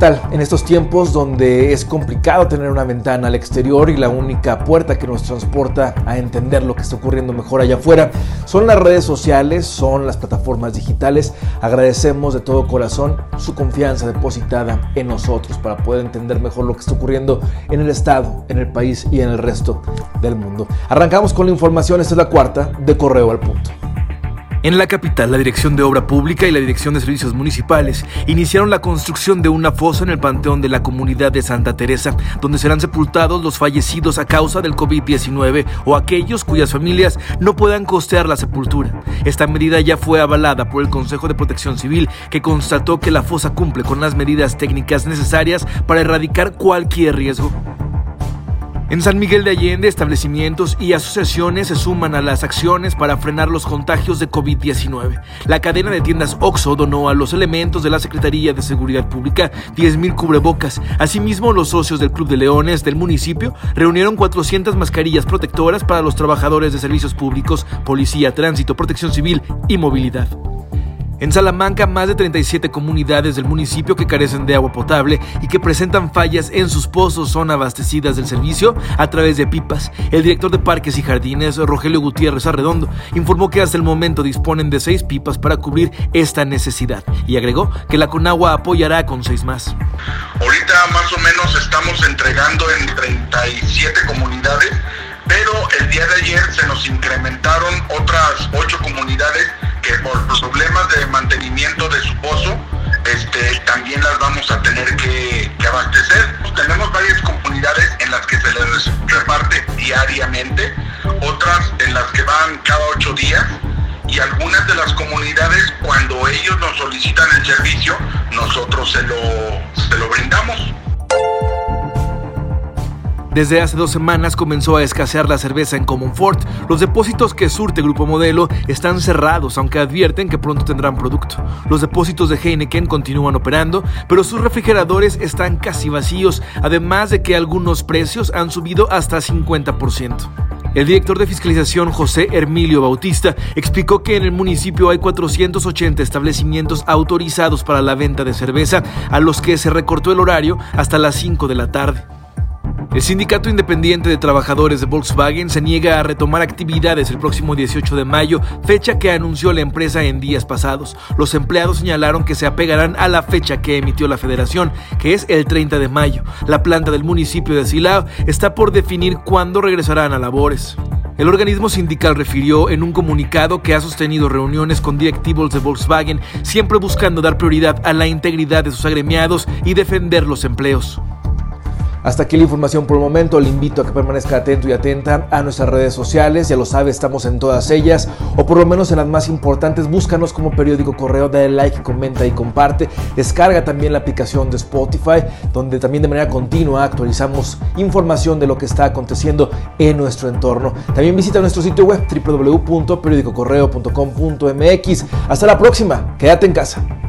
En estos tiempos donde es complicado tener una ventana al exterior y la única puerta que nos transporta a entender lo que está ocurriendo mejor allá afuera son las redes sociales, son las plataformas digitales. Agradecemos de todo corazón su confianza depositada en nosotros para poder entender mejor lo que está ocurriendo en el Estado, en el país y en el resto del mundo. Arrancamos con la información, esta es la cuarta de Correo al Punto. En la capital, la Dirección de Obra Pública y la Dirección de Servicios Municipales iniciaron la construcción de una fosa en el Panteón de la Comunidad de Santa Teresa, donde serán sepultados los fallecidos a causa del COVID-19 o aquellos cuyas familias no puedan costear la sepultura. Esta medida ya fue avalada por el Consejo de Protección Civil, que constató que la fosa cumple con las medidas técnicas necesarias para erradicar cualquier riesgo. En San Miguel de Allende, establecimientos y asociaciones se suman a las acciones para frenar los contagios de COVID-19. La cadena de tiendas OXO donó a los elementos de la Secretaría de Seguridad Pública 10.000 cubrebocas. Asimismo, los socios del Club de Leones del municipio reunieron 400 mascarillas protectoras para los trabajadores de servicios públicos, policía, tránsito, protección civil y movilidad. En Salamanca, más de 37 comunidades del municipio que carecen de agua potable y que presentan fallas en sus pozos son abastecidas del servicio a través de pipas. El director de Parques y Jardines, Rogelio Gutiérrez Arredondo, informó que hasta el momento disponen de seis pipas para cubrir esta necesidad y agregó que la Conagua apoyará con seis más. Ahorita más o menos estamos entregando en 37 comunidades, pero el día de ayer se nos incrementaron otras ocho comunidades que por reparte diariamente, otras en las que van cada ocho días y algunas de las comunidades cuando ellos nos solicitan el servicio, nosotros se lo, se lo brindamos. Desde hace dos semanas comenzó a escasear la cerveza en Comonfort. Los depósitos que surte Grupo Modelo están cerrados, aunque advierten que pronto tendrán producto. Los depósitos de Heineken continúan operando, pero sus refrigeradores están casi vacíos, además de que algunos precios han subido hasta 50%. El director de fiscalización José Hermilio Bautista explicó que en el municipio hay 480 establecimientos autorizados para la venta de cerveza, a los que se recortó el horario hasta las 5 de la tarde. El Sindicato Independiente de Trabajadores de Volkswagen se niega a retomar actividades el próximo 18 de mayo, fecha que anunció la empresa en días pasados. Los empleados señalaron que se apegarán a la fecha que emitió la federación, que es el 30 de mayo. La planta del municipio de Silao está por definir cuándo regresarán a labores. El organismo sindical refirió en un comunicado que ha sostenido reuniones con directivos de Volkswagen, siempre buscando dar prioridad a la integridad de sus agremiados y defender los empleos. Hasta aquí la información por el momento. Le invito a que permanezca atento y atenta a nuestras redes sociales. Ya lo sabe, estamos en todas ellas, o por lo menos en las más importantes. Búscanos como periódico correo, dale like, comenta y comparte. Descarga también la aplicación de Spotify, donde también de manera continua actualizamos información de lo que está aconteciendo en nuestro entorno. También visita nuestro sitio web www.periodicocorreo.com.mx. Hasta la próxima. Quédate en casa.